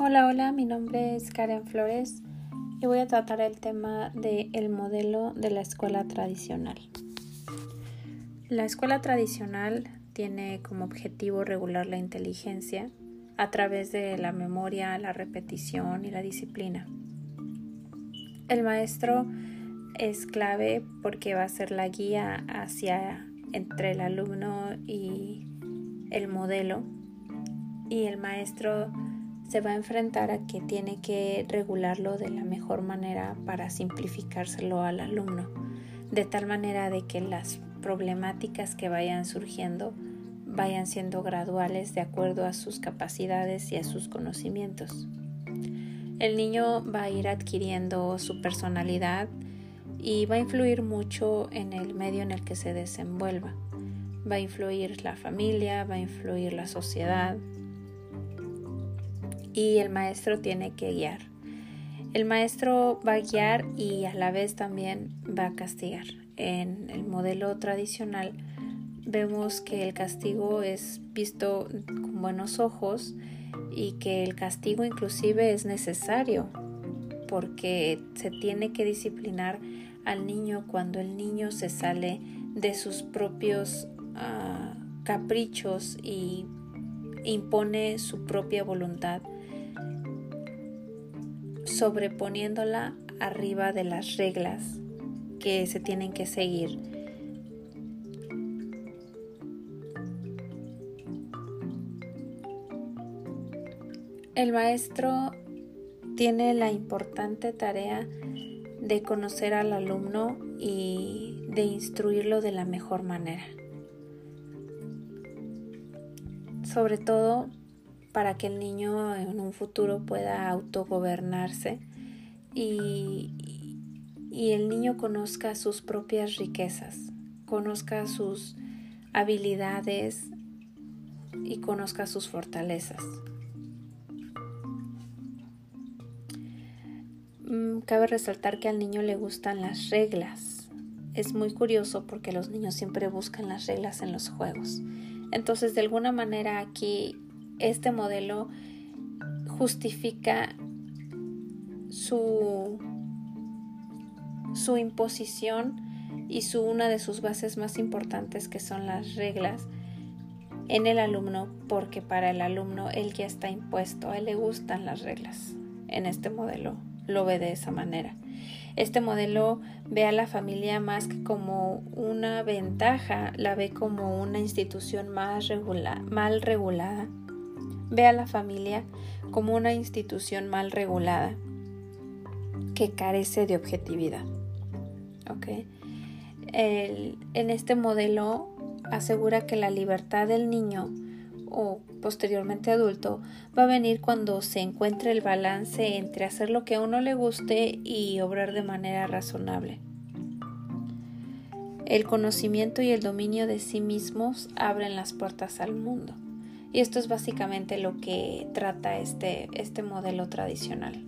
Hola, hola, mi nombre es Karen Flores y voy a tratar el tema del el modelo de la escuela tradicional. La escuela tradicional tiene como objetivo regular la inteligencia a través de la memoria, la repetición y la disciplina. El maestro es clave porque va a ser la guía hacia entre el alumno y el modelo y el maestro se va a enfrentar a que tiene que regularlo de la mejor manera para simplificárselo al alumno, de tal manera de que las problemáticas que vayan surgiendo vayan siendo graduales de acuerdo a sus capacidades y a sus conocimientos. El niño va a ir adquiriendo su personalidad y va a influir mucho en el medio en el que se desenvuelva. Va a influir la familia, va a influir la sociedad, y el maestro tiene que guiar. El maestro va a guiar y a la vez también va a castigar. En el modelo tradicional vemos que el castigo es visto con buenos ojos y que el castigo inclusive es necesario porque se tiene que disciplinar al niño cuando el niño se sale de sus propios ah, caprichos y impone su propia voluntad sobreponiéndola arriba de las reglas que se tienen que seguir. El maestro tiene la importante tarea de conocer al alumno y de instruirlo de la mejor manera. Sobre todo para que el niño en un futuro pueda autogobernarse y, y el niño conozca sus propias riquezas, conozca sus habilidades y conozca sus fortalezas. Mm, cabe resaltar que al niño le gustan las reglas. Es muy curioso porque los niños siempre buscan las reglas en los juegos. Entonces, de alguna manera aquí este modelo justifica su, su imposición y su, una de sus bases más importantes que son las reglas en el alumno porque para el alumno él ya está impuesto, a él le gustan las reglas. En este modelo lo ve de esa manera. Este modelo ve a la familia más que como una ventaja, la ve como una institución más mal regulada Ve a la familia como una institución mal regulada que carece de objetividad. en este modelo asegura que la libertad del niño o posteriormente adulto va a venir cuando se encuentre el balance entre hacer lo que a uno le guste y obrar de manera razonable. El conocimiento y el dominio de sí mismos abren las puertas al mundo. Y esto es básicamente lo que trata este, este modelo tradicional.